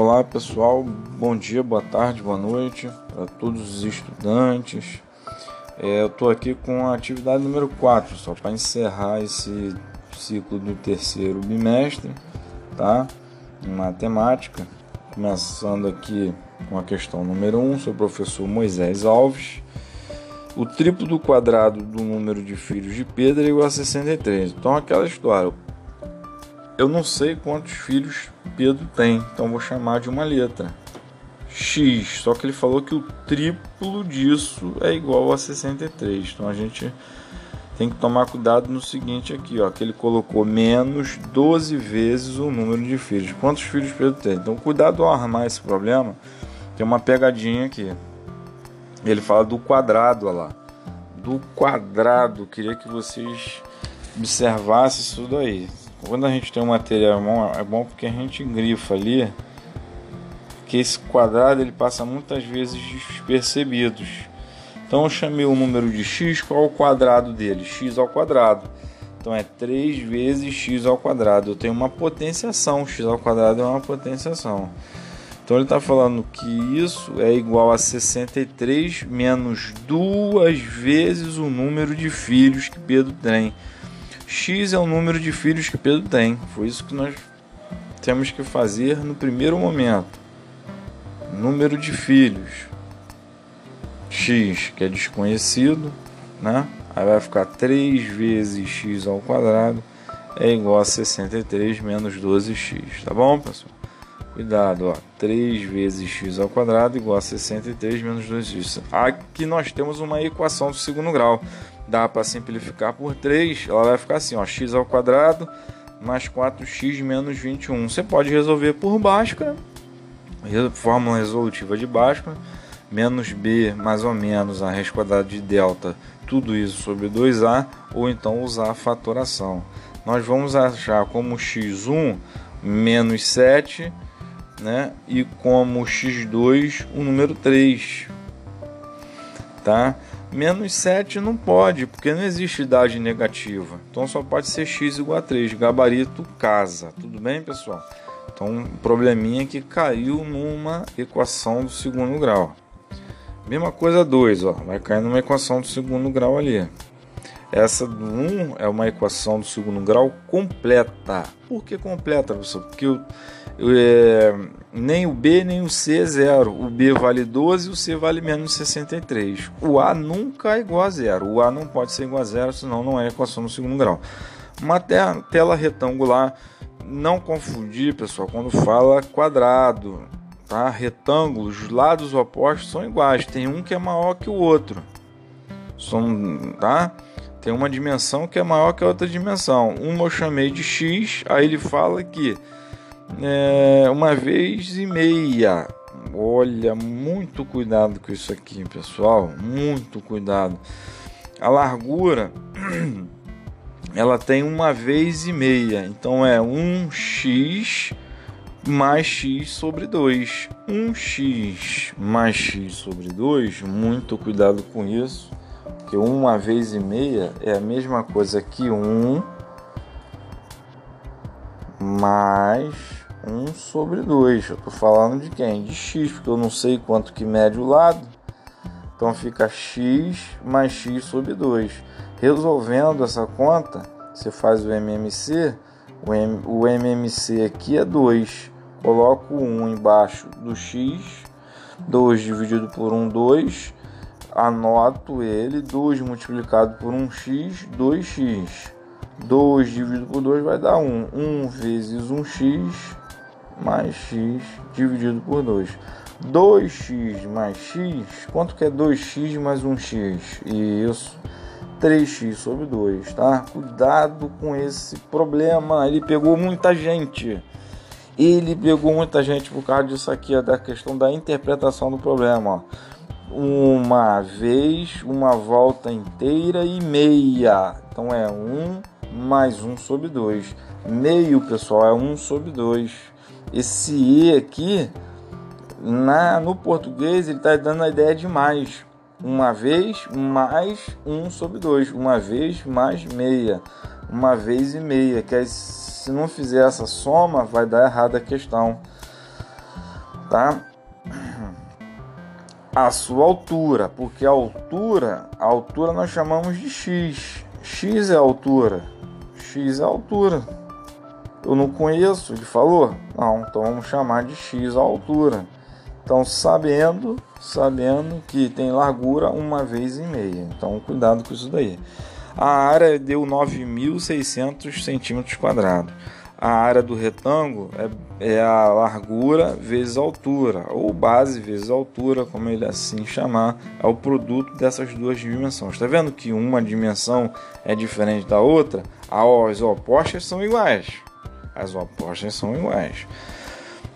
Olá pessoal, bom dia, boa tarde, boa noite para todos os estudantes. É, eu estou aqui com a atividade número 4, só para encerrar esse ciclo do terceiro bimestre, tá? Em matemática, começando aqui com a questão número 1, sou o professor Moisés Alves. O triplo do quadrado do número de filhos de Pedro é igual a 63. Então, aquela história, eu não sei quantos filhos Pedro tem, então vou chamar de uma letra. X, só que ele falou que o triplo disso é igual a 63. Então a gente tem que tomar cuidado no seguinte aqui, ó, que ele colocou menos 12 vezes o número de filhos. Quantos filhos Pedro tem? Então cuidado ao armar esse problema. Tem uma pegadinha aqui. Ele fala do quadrado, olha lá. Do quadrado. Queria que vocês observassem isso daí. Quando a gente tem um material bom, é bom porque a gente grifa ali que esse quadrado ele passa muitas vezes despercebidos. Então eu chamei o número de x, qual o quadrado dele? x ao quadrado. Então é 3 vezes x ao quadrado. Eu tenho uma potenciação, x ao quadrado é uma potenciação. Então ele está falando que isso é igual a 63 menos duas vezes o número de filhos que Pedro tem. X é o número de filhos que Pedro tem. Foi isso que nós temos que fazer no primeiro momento. Número de filhos. X, que é desconhecido, né? Aí vai ficar 3 vezes x ao quadrado é igual a 63 menos 12x, tá bom, pessoal? Cuidado, ó. 3 vezes x ao quadrado igual a 63 menos 2x. Aqui nós temos uma equação do segundo grau dá para simplificar por 3, ela vai ficar assim, ó, x ao quadrado mais 4x menos 21. Você pode resolver por Bhaskara, fórmula resolutiva de Bhaskara, menos b mais ou menos a raiz quadrada de delta, tudo isso sobre 2a, ou então usar a fatoração. Nós vamos achar como x1 menos 7, né? E como x2 o número 3, tá? Menos 7 não pode, porque não existe idade negativa. Então só pode ser x igual a 3. Gabarito casa. Tudo bem, pessoal? Então, um probleminha que caiu numa equação do segundo grau. Mesma coisa 2, ó. Vai cair numa equação do segundo grau ali. Essa do 1 é uma equação do segundo grau completa. Por que completa, professor? Porque o é, nem o B nem o C é zero. O B vale 12 e o C vale menos 63. O A nunca é igual a zero. O A não pode ser igual a zero, senão não é equação no segundo grau. Uma tela retangular, não confundir, pessoal, quando fala quadrado, tá? Retângulos, os lados opostos são iguais. Tem um que é maior que o outro. São, tá? Tem uma dimensão que é maior que a outra dimensão. Uma eu chamei de x, aí ele fala que é, uma vez e meia. Olha, muito cuidado com isso aqui, pessoal. Muito cuidado. A largura ela tem uma vez e meia, então é 1x mais x sobre 2. 1x mais x sobre 2, muito cuidado com isso, porque uma vez e meia é a mesma coisa que 1 mais 1 sobre 2. Eu estou falando de quem? De x, porque eu não sei quanto que mede o lado. Então fica x mais x sobre 2. Resolvendo essa conta, você faz o MMC. O, M, o MMC aqui é 2. Coloco 1 embaixo do x. 2 dividido por 1, 2. Anoto ele. 2 multiplicado por 1x, 2x. 2 dividido por 2 vai dar 1. 1 vezes 1x mais x dividido por 2. 2x mais x, quanto que é 2x mais 1x? Isso, 3x sobre 2, tá? Cuidado com esse problema, ele pegou muita gente. Ele pegou muita gente por causa disso aqui, da questão da interpretação do problema. Ó. Uma vez, uma volta inteira e meia. Então é 1 mais 1 sobre 2. Meio, pessoal, é 1 sobre 2 esse E aqui, na, no português, ele está dando a ideia de mais. Uma vez mais 1 sobre 2. Uma vez mais meia. Uma vez e meia. Que aí, se não fizer essa soma, vai dar errada a questão. tá? A sua altura, porque a altura, a altura nós chamamos de x. X é a altura. X é a altura. Eu não conheço, ele falou? Não, então vamos chamar de x a altura. Então, sabendo, sabendo que tem largura uma vez e meia. Então, cuidado com isso daí. A área deu 9.600 centímetros quadrados. A área do retângulo é, é, a largura vezes a altura, ou base vezes a altura, como ele assim chamar, é o produto dessas duas dimensões. Está vendo que uma dimensão é diferente da outra? As opostas são iguais. As opostas são iguais.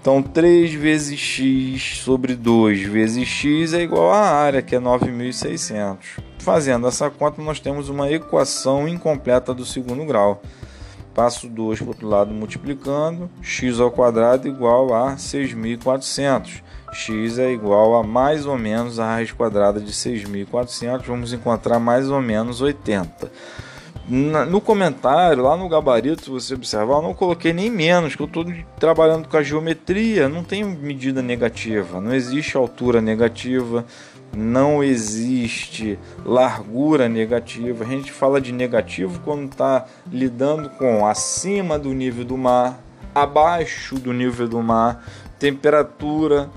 Então 3 vezes x sobre 2 vezes x é igual à área, que é 9.600. Fazendo essa conta, nós temos uma equação incompleta do segundo grau. Passo 2 para o outro lado multiplicando, x ao quadrado igual a 6.400. x é igual a mais ou menos a raiz quadrada de 6.400, vamos encontrar mais ou menos 80 no comentário, lá no gabarito, se você observar, eu não coloquei nem menos, que eu estou trabalhando com a geometria, não tem medida negativa, não existe altura negativa, não existe largura negativa. A gente fala de negativo quando está lidando com acima do nível do mar, abaixo do nível do mar, temperatura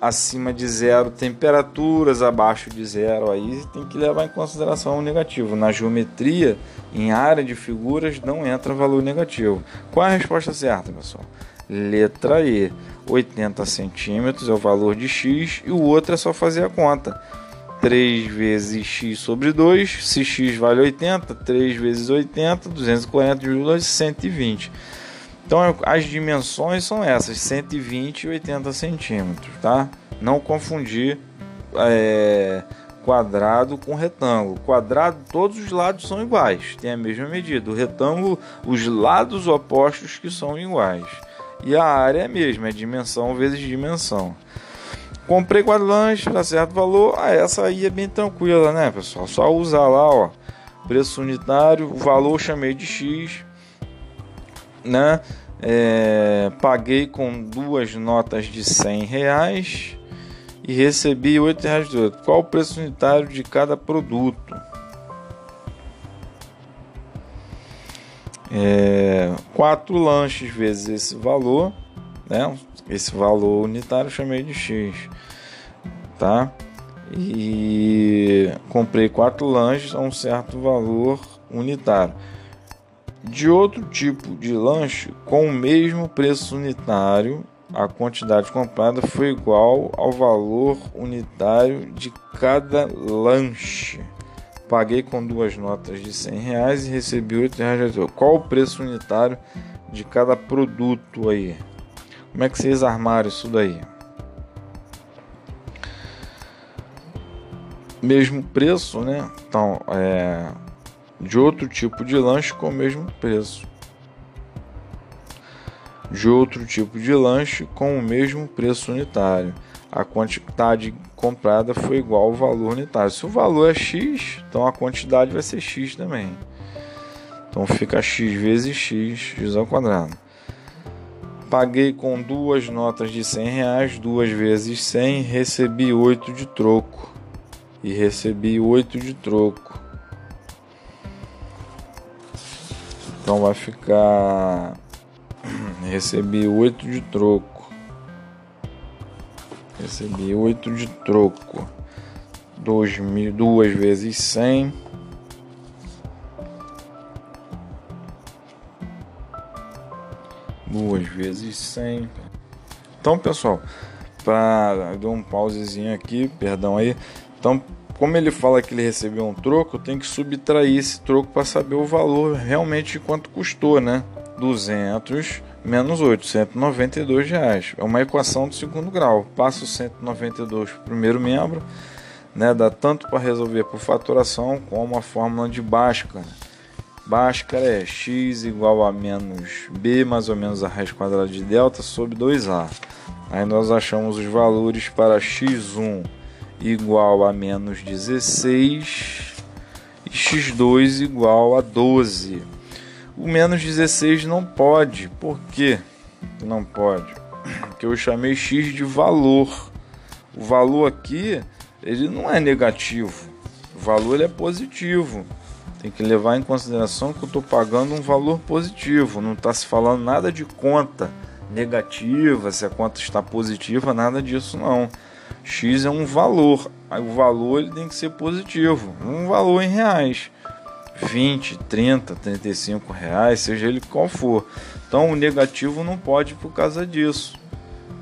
acima de zero, temperaturas abaixo de zero, aí tem que levar em consideração o negativo. Na geometria, em área de figuras, não entra valor negativo. Qual é a resposta certa, pessoal? Letra E. 80 centímetros é o valor de x e o outro é só fazer a conta. 3 vezes x sobre 2, se x vale 80, 3 vezes 80, 240, 120. Então as dimensões são essas, 120 e 80 centímetros, tá? Não confundir é, quadrado com retângulo. Quadrado, todos os lados são iguais, tem a mesma medida. O retângulo, os lados opostos que são iguais. E a área é a mesma, é dimensão vezes dimensão. Comprei quadrilante para certo valor, ah, essa aí é bem tranquila, né, pessoal? Só usar lá, ó, preço unitário, o valor chamei de X, né? É, paguei com duas notas de 100 reais e recebi 8 reais do outro. Qual o preço unitário de cada produto? É, quatro lanches vezes esse valor, né? Esse valor unitário chamei de X, tá? E comprei quatro lanches a um certo valor unitário de outro tipo de lanche com o mesmo preço unitário, a quantidade comprada foi igual ao valor unitário de cada lanche. Paguei com duas notas de 100 reais e recebi 8 reais. Qual o preço unitário de cada produto aí? Como é que vocês armaram isso daí? Mesmo preço, né? Então, é, de outro tipo de lanche com o mesmo preço. De outro tipo de lanche com o mesmo preço unitário. A quantidade comprada foi igual ao valor unitário. Se o valor é x, então a quantidade vai ser x também. Então fica x vezes x, x ao quadrado. Paguei com duas notas de 100 reais, duas vezes 100, recebi 8 de troco. E recebi 8 de troco. Então vai ficar. Recebi 8 de troco. Recebi 8 de troco. 2 mil, vezes 100. Duas vezes 100. Então, pessoal, para dar um pausezinho aqui, perdão aí. Então, como ele fala que ele recebeu um troco, tenho que subtrair esse troco para saber o valor realmente quanto custou, né? 200 menos 8, 192 reais. É uma equação do segundo grau. Passo 192 para o primeiro membro, né? Dá tanto para resolver por faturação como a fórmula de Bhaskara. Bhaskara é x igual a menos b mais ou menos a raiz quadrada de delta sobre 2a. Aí nós achamos os valores para x1 igual a menos 16 e x2 igual a 12. O menos 16 não pode. Por quê? Não pode. Porque eu chamei x de valor. O valor aqui, ele não é negativo. O valor ele é positivo. Tem que levar em consideração que eu estou pagando um valor positivo. Não está se falando nada de conta negativa, se a conta está positiva, nada disso não. X é um valor. O valor ele tem que ser positivo. Um valor em reais. 20, 30, 35 reais, seja ele qual for. Então o negativo não pode por causa disso.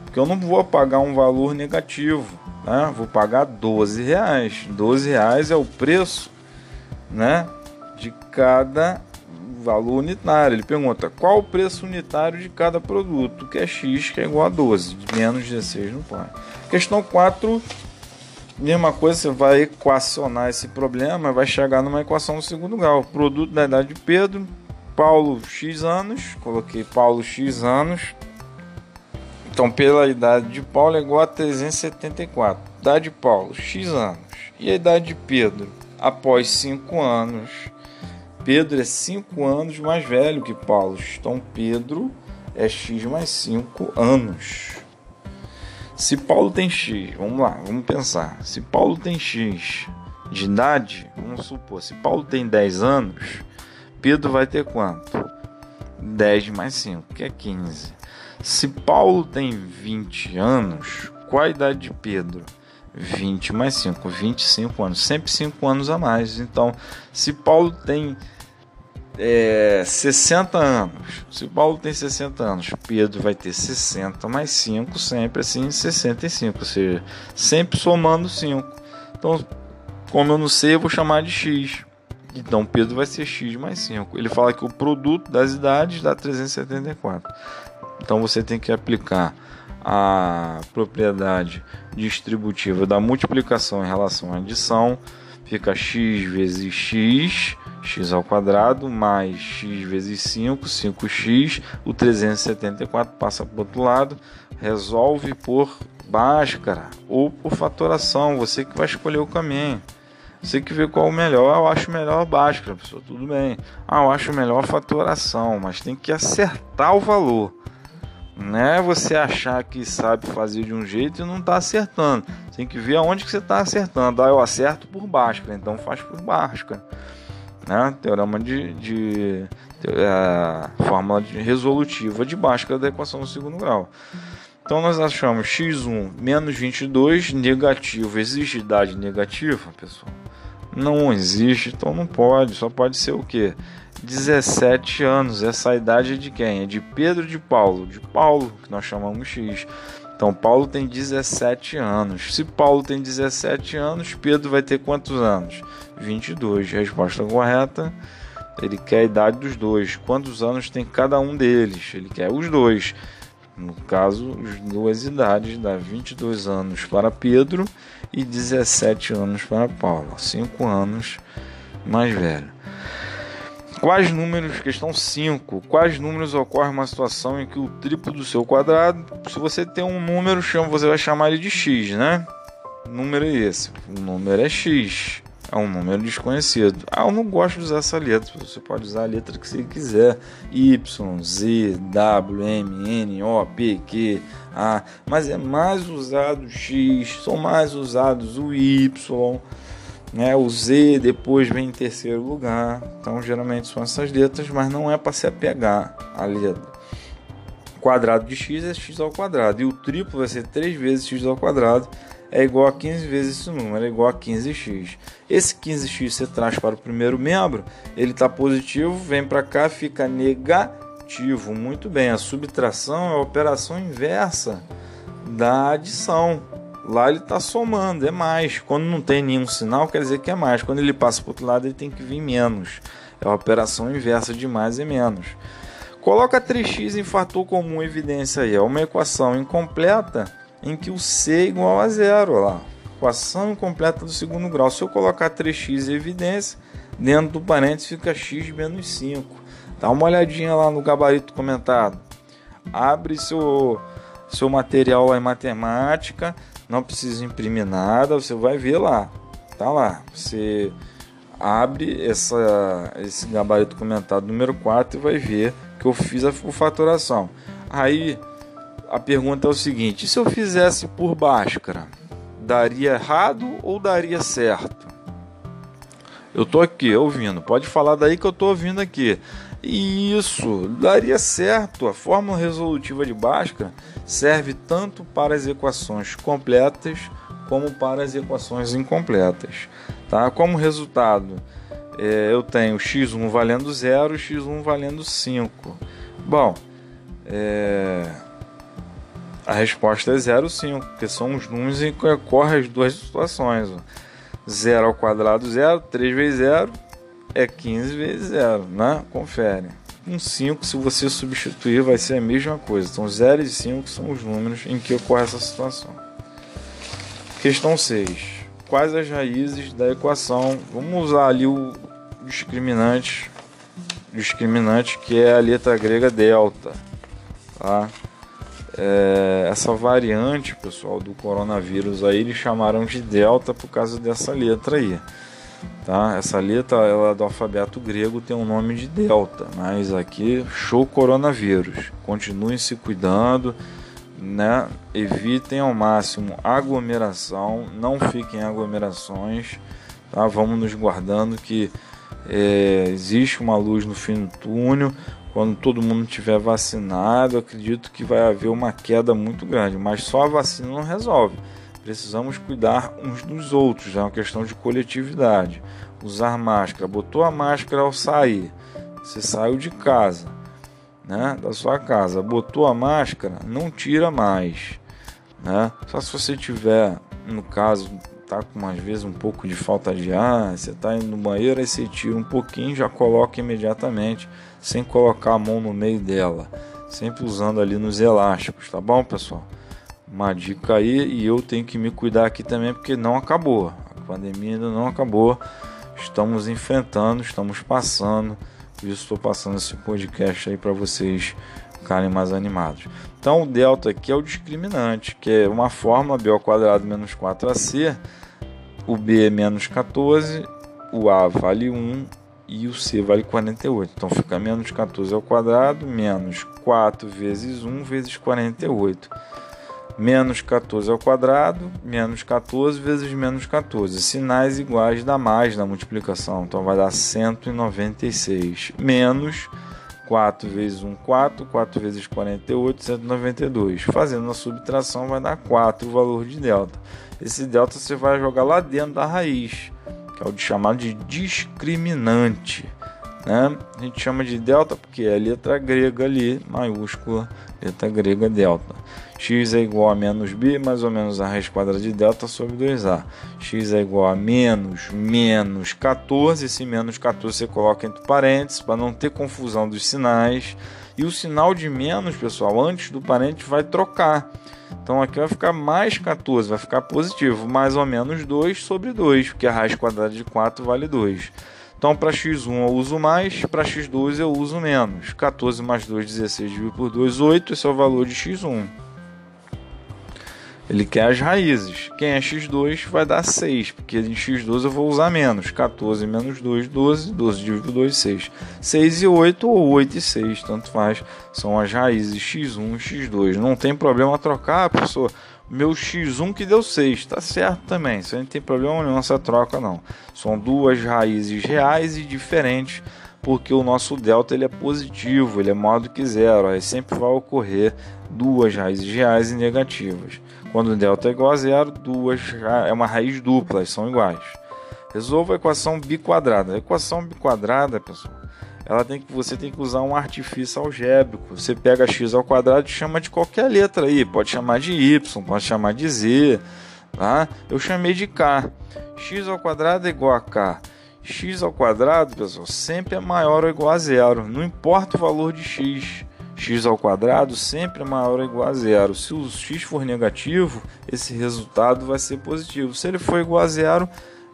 Porque eu não vou pagar um valor negativo, né? Vou pagar 12 reais. 12 reais é o preço, né? De cada valor unitário. Ele pergunta qual o preço unitário de cada produto, que é X, que é igual a 12, menos 16 não pode. Questão 4 Mesma coisa, você vai equacionar esse problema, vai chegar numa equação do segundo grau. Produto da idade de Pedro, Paulo X anos, coloquei Paulo X anos. Então, pela idade de Paulo é igual a 374. Idade de Paulo, X anos. E a idade de Pedro, após 5 anos. Pedro é 5 anos mais velho que Paulo. Então, Pedro é X mais 5 anos. Se Paulo tem X, vamos lá, vamos pensar. Se Paulo tem X de idade, vamos supor, se Paulo tem 10 anos, Pedro vai ter quanto? 10 mais 5, que é 15. Se Paulo tem 20 anos, qual a idade de Pedro? 20 mais 5, 25 anos, sempre 5 anos a mais. Então, se Paulo tem é, 60 anos. Se Paulo tem 60 anos, Pedro vai ter 60 mais 5, sempre assim 65, ou seja, sempre somando 5. Então, como eu não sei, eu vou chamar de x. Então, Pedro vai ser x mais 5. Ele fala que o produto das idades dá 374. Então, você tem que aplicar a propriedade distributiva da multiplicação em relação à adição. Fica x vezes x x ao quadrado mais x vezes 5, 5x, o 374 passa para o outro lado, resolve por Bhaskara ou por fatoração, você que vai escolher o caminho. Você que vê qual é o melhor, eu acho melhor Bhaskara, pessoal, tudo bem. Ah, eu acho melhor fatoração, mas tem que acertar o valor. Não é você achar que sabe fazer de um jeito e não está acertando. Tem que ver aonde que você está acertando. Ah, eu acerto por Bhaskara, então faz por Bhaskara né? teorema de, de, é, fórmula de resolutiva de Bhaskara da equação do segundo grau. Então nós achamos x1 menos 22 negativo. Existe idade negativa, pessoal? Não existe, então não pode. Só pode ser o que? 17 anos. Essa idade é de quem? É de Pedro de Paulo. De Paulo, que nós chamamos x. Então Paulo tem 17 anos. Se Paulo tem 17 anos, Pedro vai ter quantos anos? 22. Resposta correta. Ele quer a idade dos dois. Quantos anos tem cada um deles? Ele quer os dois. No caso, as duas idades dá 22 anos para Pedro e 17 anos para Paulo. 5 anos mais velho. Quais números, questão 5, quais números ocorre uma situação em que o triplo do seu quadrado, se você tem um número, você vai chamar ele de x, né? O número é esse, o número é x, é um número desconhecido. Ah, eu não gosto de usar essa letra, você pode usar a letra que você quiser, y, z, w, m, n, o, p, q, a, mas é mais usado x, são mais usados o y, né? O Z depois vem em terceiro lugar. Então, geralmente são essas letras, mas não é para se apegar à letra. O quadrado de x é x ao quadrado. E o triplo vai ser 3 vezes x ao quadrado. É igual a 15 vezes esse número, é igual a 15x. Esse 15x você traz para o primeiro membro, ele está positivo, vem para cá, fica negativo. Muito bem, a subtração é a operação inversa da adição. Lá ele está somando, é mais. Quando não tem nenhum sinal, quer dizer que é mais. Quando ele passa para o outro lado, ele tem que vir menos. É a operação inversa de mais e menos. Coloca 3x em fator comum evidência aí. É uma equação incompleta em que o c é igual a zero. Lá. Equação incompleta do segundo grau. Se eu colocar 3x em evidência, dentro do parênteses fica x menos 5. Dá uma olhadinha lá no gabarito comentado. Abre seu, seu material lá em matemática não precisa imprimir nada, você vai ver lá, tá lá. Você abre essa, esse gabarito comentado número 4 e vai ver que eu fiz a fatoração. Aí a pergunta é o seguinte: se eu fizesse por Bhaskara, daria errado ou daria certo? Eu tô aqui ouvindo, pode falar daí que eu tô ouvindo aqui. Isso, daria certo. A fórmula resolutiva de Bhaskara serve tanto para as equações completas como para as equações incompletas. Tá? Como resultado, é, eu tenho x1 valendo 0 e x1 valendo 5. Bom, é, a resposta é 0, 5, porque são os números em que ocorrem as duas situações. 0 ao quadrado, 0, 3 vezes 0 é 15 vezes 0, né? Confere. Um 5, se você substituir, vai ser a mesma coisa. Então, 0 e 5 são os números em que ocorre essa situação. Questão 6. Quais as raízes da equação? Vamos usar ali o discriminante, discriminante que é a letra grega delta. Tá? É, essa variante, pessoal, do coronavírus aí, eles chamaram de delta por causa dessa letra aí. Tá? Essa letra ela do alfabeto grego tem o um nome de delta, mas aqui show coronavírus. Continuem se cuidando, né? Evitem ao máximo aglomeração, não fiquem em aglomerações, tá? Vamos nos guardando que é, existe uma luz no fim do túnel. Quando todo mundo tiver vacinado, acredito que vai haver uma queda muito grande, mas só a vacina não resolve. Precisamos cuidar uns dos outros, é uma questão de coletividade. Usar máscara, botou a máscara ao sair, você saiu de casa, né, da sua casa, botou a máscara, não tira mais, né? Só se você tiver, no caso, tá com às vezes um pouco de falta de ar, você tá indo no banheiro, aí você tira um pouquinho, já coloca imediatamente, sem colocar a mão no meio dela, sempre usando ali nos elásticos, tá bom, pessoal? Uma dica aí e eu tenho que me cuidar aqui também porque não acabou. A pandemia ainda não acabou. Estamos enfrentando, estamos passando. Por isso estou passando esse podcast aí para vocês ficarem mais animados. Então o delta aqui é o discriminante, que é uma fórmula b ao quadrado menos 4ac. O b é menos 14, o a vale 1 e o c vale 48. Então fica menos 14 ao quadrado menos 4 vezes 1 vezes 48 menos 14 ao quadrado, menos 14 vezes menos 14. Sinais iguais dá mais na multiplicação, então vai dar 196. Menos 4 vezes 1, 4, 4 vezes 48, 192. Fazendo a subtração vai dar 4 o valor de delta. Esse delta você vai jogar lá dentro da raiz, que é o chamado de discriminante. Né? A gente chama de delta porque é a letra grega ali, maiúscula, letra grega delta. x é igual a menos b, mais ou menos a raiz quadrada de delta sobre 2a. x é igual a menos menos 14, esse menos 14 você coloca entre parênteses para não ter confusão dos sinais. E o sinal de menos, pessoal, antes do parênteses vai trocar. Então aqui vai ficar mais 14, vai ficar positivo, mais ou menos 2 sobre 2, porque a raiz quadrada de 4 vale 2. Então, para x1 eu uso mais, para x2 eu uso menos. 14 mais 2, 16 dividido por 2, 8. Esse é o valor de x1. Ele quer as raízes. Quem é x2 vai dar 6, porque em x2 eu vou usar menos. 14 menos 2, 12. 12 dividido por 2, 6. 6 e 8 ou 8 e 6, tanto faz. São as raízes x1 e x2. Não tem problema trocar, pessoa meu x1 que deu 6, tá certo também, isso não tem problema nenhum essa troca não. São duas raízes reais e diferentes, porque o nosso delta ele é positivo, ele é maior do que zero, aí sempre vai ocorrer duas raízes reais e negativas. Quando o delta é igual a zero, duas é uma raiz dupla, são iguais. Resolva a equação biquadrada. A equação biquadrada, pessoal, ela tem que você tem que usar um artifício algébrico. Você pega x ao quadrado e chama de qualquer letra aí, pode chamar de y, pode chamar de z, tá? Eu chamei de k. x ao quadrado é igual a k. x ao quadrado, pessoal, sempre é maior ou igual a zero, não importa o valor de x. x ao quadrado sempre é maior ou igual a zero. Se o x for negativo, esse resultado vai ser positivo. Se ele for igual a zero,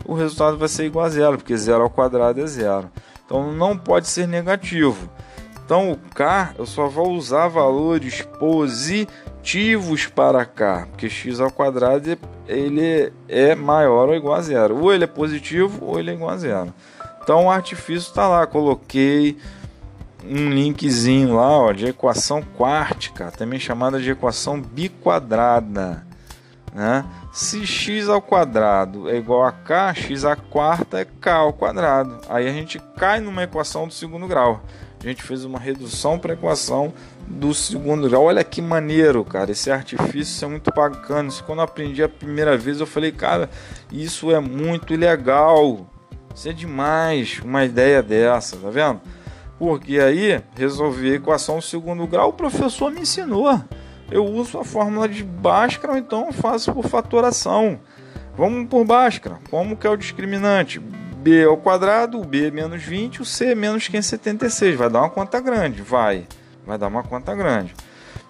o resultado vai ser igual a zero, porque zero ao quadrado é zero. Então não pode ser negativo. Então o K eu só vou usar valores positivos para K, porque x ao quadrado ele é maior ou igual a zero. Ou ele é positivo ou ele é igual a zero. Então o artifício está lá, coloquei um linkzinho lá ó, de equação quártica, também chamada de equação biquadrada. Né? Se x ao quadrado é igual a k, x à quarta é k ao quadrado. Aí a gente cai numa equação do segundo grau. A gente fez uma redução para a equação do segundo grau. Olha que maneiro, cara. Esse artifício é muito bacana. Isso quando eu aprendi a primeira vez, eu falei, cara, isso é muito legal. Isso é demais, uma ideia dessa, tá vendo? Porque aí resolver a equação do segundo grau, o professor me ensinou. Eu uso a fórmula de Bhaskara, então faço por fatoração. Vamos por Bhaskara. Como que é o discriminante? b ao quadrado, o b menos 20, o c menos 576. Vai dar uma conta grande, vai. Vai dar uma conta grande.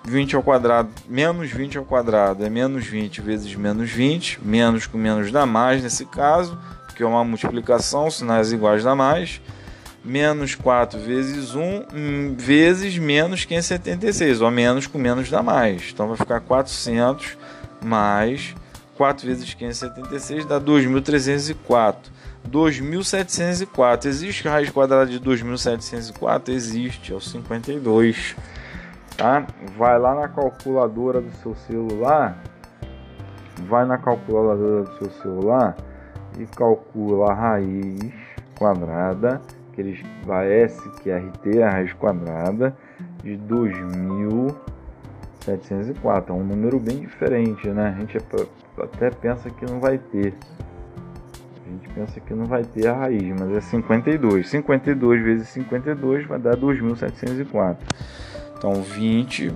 20 ao quadrado, menos 20 ao quadrado é menos 20 vezes menos 20. Menos com menos dá mais nesse caso, porque é uma multiplicação, sinais iguais dá mais menos 4 vezes 1 hum, vezes menos 576, ou menos com menos dá mais. Então vai ficar 400 mais 4 vezes 576 dá 2.304. 2.704. Existe raiz quadrada de 2.704? Existe, é o 52. Tá? Vai lá na calculadora do seu celular. Vai na calculadora do seu celular e calcula a raiz quadrada aqueles S que é RT, a raiz quadrada, de 2704. É um número bem diferente, né? A gente até pensa que não vai ter. A gente pensa que não vai ter a raiz, mas é 52. 52 vezes 52 vai dar 2704. Então 20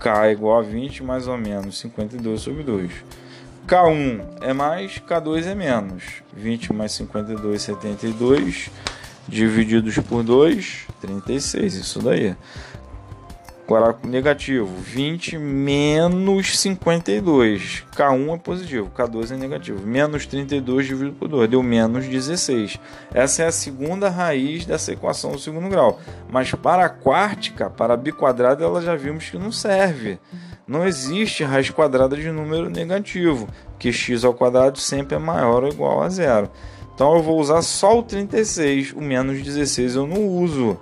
K é igual a 20 mais ou menos 52 sobre 2. K1 é mais, K2 é menos. 20 mais 52, 72 divididos por 2, 36, isso daí. Agora, negativo, 20 menos 52. K1 é positivo, K2 é negativo. Menos 32 dividido por 2, deu menos 16. Essa é a segunda raiz dessa equação do segundo grau. Mas para a quártica, para a biquadrada, ela já vimos que não serve. Não existe raiz quadrada de número negativo, que x ao quadrado sempre é maior ou igual a zero. Então eu vou usar só o 36, o menos 16 eu não uso.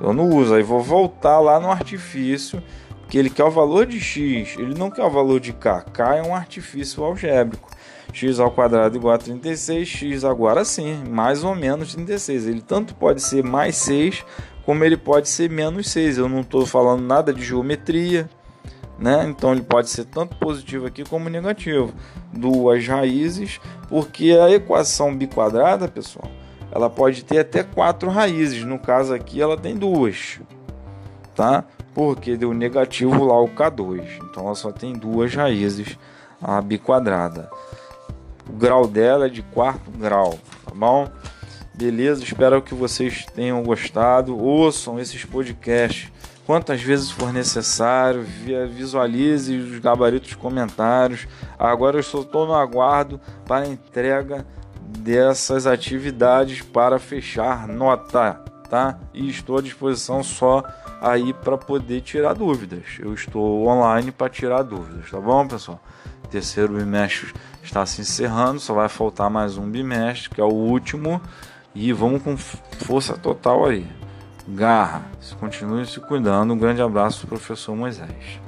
Eu não uso. Aí vou voltar lá no artifício, que ele quer o valor de x, ele não quer o valor de k. k é um artifício algébrico. x ao quadrado igual a 36, x agora sim, mais ou menos 36. Ele tanto pode ser mais 6, como ele pode ser menos 6. Eu não estou falando nada de geometria, né? Então ele pode ser tanto positivo aqui como negativo. Duas raízes, porque a equação biquadrada, pessoal, ela pode ter até quatro raízes. No caso aqui, ela tem duas, tá? Porque deu negativo lá o K2. Então ela só tem duas raízes, a biquadrada. O grau dela é de quarto grau, tá bom? Beleza, espero que vocês tenham gostado. Ouçam esses podcasts quantas vezes for necessário, visualize os gabaritos comentários. Agora eu estou no aguardo para a entrega dessas atividades para fechar nota, tá? E estou à disposição só aí para poder tirar dúvidas. Eu estou online para tirar dúvidas, tá bom, pessoal? terceiro bimestre está se encerrando, só vai faltar mais um bimestre, que é o último, e vamos com força total aí garra. Continue se cuidando. Um grande abraço, professor Moisés.